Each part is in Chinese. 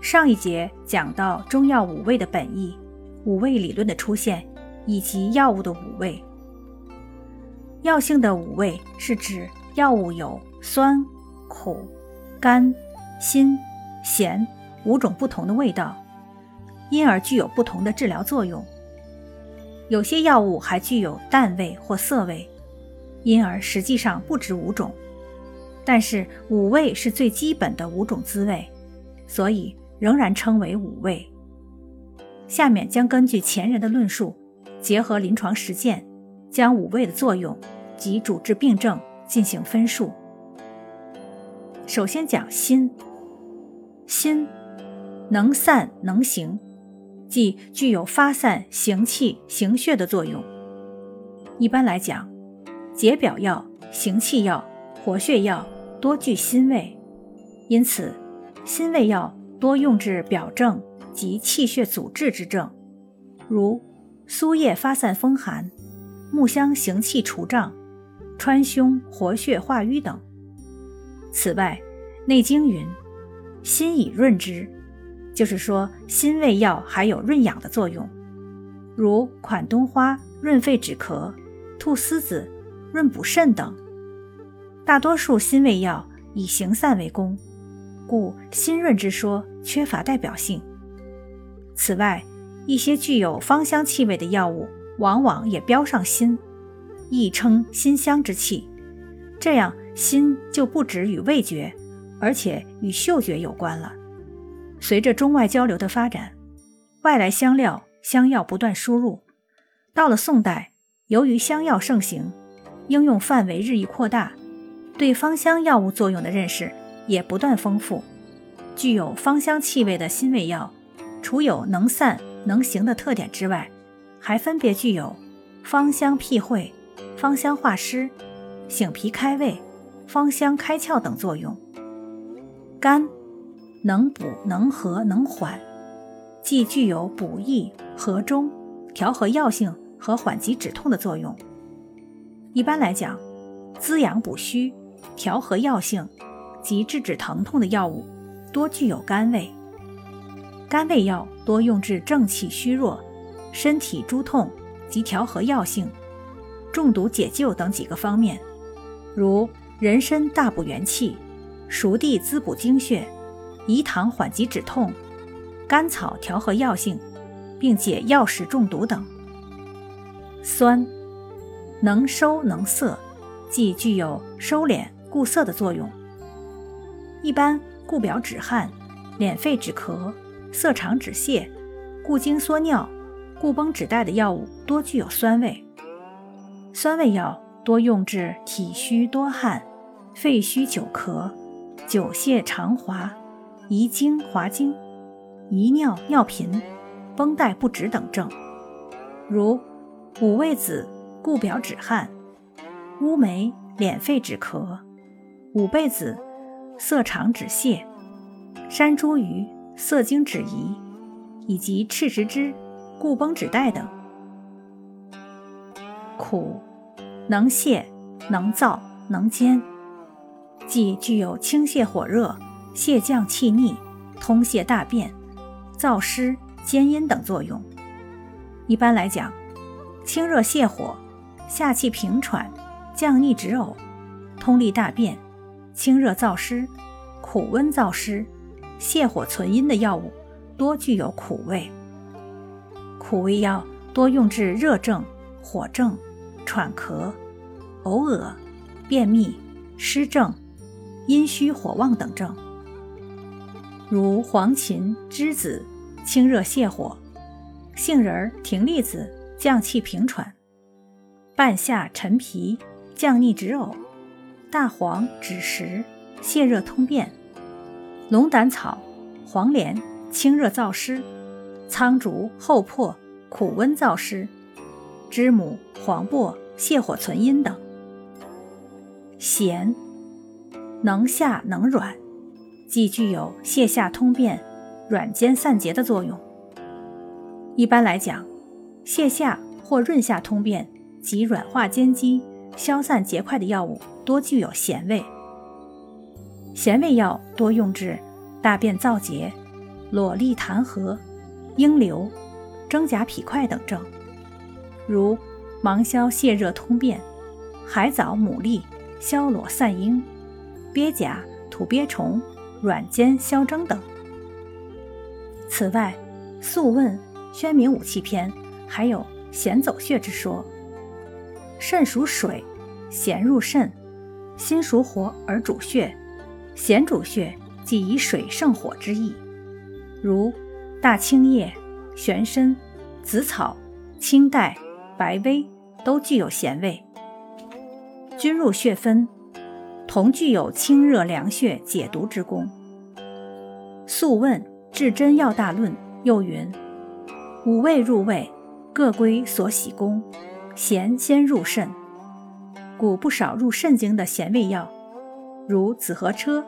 上一节讲到中药五味的本意，五味理论的出现，以及药物的五味。药性的五味是指药物有酸、苦、甘、辛、咸五种不同的味道。因而具有不同的治疗作用。有些药物还具有淡味或涩味，因而实际上不止五种。但是五味是最基本的五种滋味，所以仍然称为五味。下面将根据前人的论述，结合临床实践，将五味的作用及主治病症进行分述。首先讲心，心能散能行。即具有发散行气行血的作用。一般来讲，解表药、行气药、活血药多具辛味，因此辛味药多用治表症及气血阻滞之症，如苏叶发散风寒、木香行气除胀、川芎活血化瘀等。此外，《内经》云：“辛以润之。”就是说，辛味药还有润养的作用，如款冬花润肺止咳，菟丝子润补肾等。大多数辛味药以行散为功，故辛润之说缺乏代表性。此外，一些具有芳香气味的药物往往也标上辛，亦称辛香之气。这样，辛就不止与味觉，而且与嗅觉有关了。随着中外交流的发展，外来香料、香药不断输入。到了宋代，由于香药盛行，应用范围日益扩大，对芳香药物作用的认识也不断丰富。具有芳香气味的辛味药，除有能散能行的特点之外，还分别具有芳香辟秽、芳香化湿、醒脾开胃、芳香开窍等作用。肝。能补、能和、能缓，既具有补益、和中、调和药性和缓急止痛的作用。一般来讲，滋养补虚、调和药性及制止疼痛的药物，多具有甘味。甘味药多用治正气虚弱、身体诸痛及调和药性、中毒解救等几个方面，如人参大补元气，熟地滋补精血。饴糖缓急止痛，甘草调和药性，并解药食中毒等。酸，能收能涩，既具有收敛固涩的作用。一般固表止汗、敛肺止咳、涩肠止泻、固精缩尿、固绷止带的药物多具有酸味。酸味药多用治体虚多汗、肺虚久咳、久泻肠滑。遗精滑精、遗尿尿频、绷带不止等症，如五味子固表止汗，乌梅敛肺止咳，五倍子色肠止泻，山茱萸涩精止遗，以及赤石脂固绷止带等。苦，能泻，能燥，能煎，即具有清泻火热。泻降气逆、通泻大便、燥湿兼阴等作用。一般来讲，清热泻火、下气平喘、降逆止呕、通利大便、清热燥湿、苦温燥湿、泻火存阴的药物多具有苦味。苦味药多用治热症、火症、喘咳、呕恶、便秘、湿症、阴虚火旺等症。如黄芩、栀子清热泻火，杏仁、葶苈子降气平喘，半夏、陈皮降逆止呕，大黄、枳实泻热通便，龙胆草、黄连清热燥湿，苍竹、厚朴、苦温燥湿；知母、黄柏、泻火存阴等。咸，能下能软，既具有泻下通便、软坚散结的作用。一般来讲，泻下或润下通便及软化坚肌、消散结块的药物多具有咸味。咸味药多用治大便燥结、裸痢痰核、阴流、真假痞块等症，如芒硝泻热通便、海藻牡蛎消裸散阴、鳖甲土鳖虫软坚消蒸等。此外，《素问·宣明武器篇》还有咸走血之说。肾属水，咸入肾，心属火而主血。咸主血，即以水胜火之意。如大青叶、玄参、紫草、青黛、白薇都具有咸味。均入血分，同具有清热凉血、解毒之功。《素问·至真药大论》又云：五味入胃，各归所喜功。咸先入肾，故不少入肾经的咸味药。如紫河车、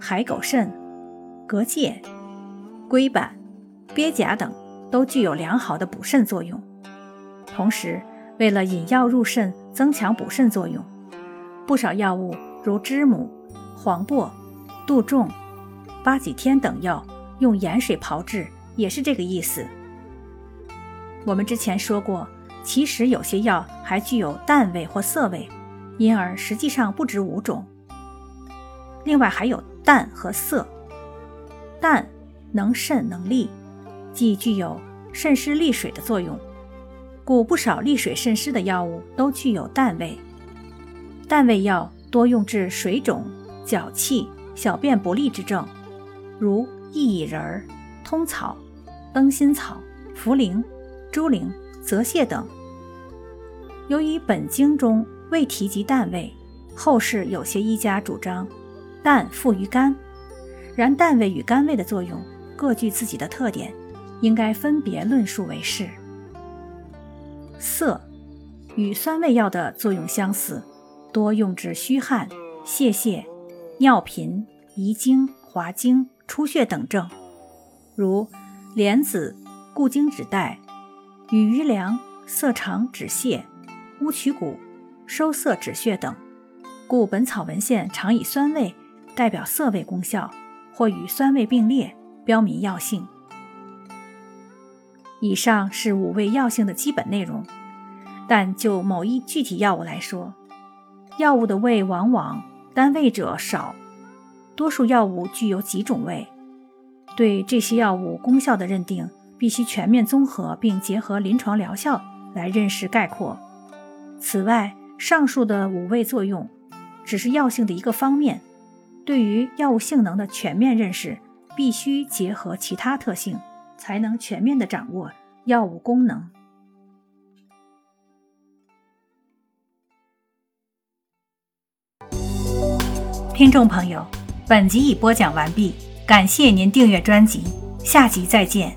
海狗肾、蛤介、龟板、鳖甲等，都具有良好的补肾作用。同时，为了引药入肾，增强补肾作用，不少药物如知母、黄柏、杜仲、八戟天等药，用盐水炮制，也是这个意思。我们之前说过，其实有些药还具有淡味或涩味，因而实际上不止五种。另外还有淡和涩，淡能渗能利，既具有渗湿利水的作用，故不少利水渗湿的药物都具有淡味。淡味药多用治水肿、脚气、小便不利之症，如薏苡仁、通草、灯心草、茯苓、猪苓、泽泻等。由于本经中未提及淡味，后世有些医家主张。淡附于甘，然淡味与甘味的作用各具自己的特点，应该分别论述为是。涩，与酸味药的作用相似，多用治虚汗、泄泻、尿频、遗精、滑精、出血等症，如莲子固精止带、与余粮涩肠止泻、乌曲骨收涩止血等，故本草文献常以酸味。代表涩味功效，或与酸味并列，标明药性。以上是五味药性的基本内容，但就某一具体药物来说，药物的味往往单味者少，多数药物具有几种味。对这些药物功效的认定，必须全面综合，并结合临床疗效来认识概括。此外，上述的五味作用只是药性的一个方面。对于药物性能的全面认识，必须结合其他特性，才能全面的掌握药物功能。听众朋友，本集已播讲完毕，感谢您订阅专辑，下集再见。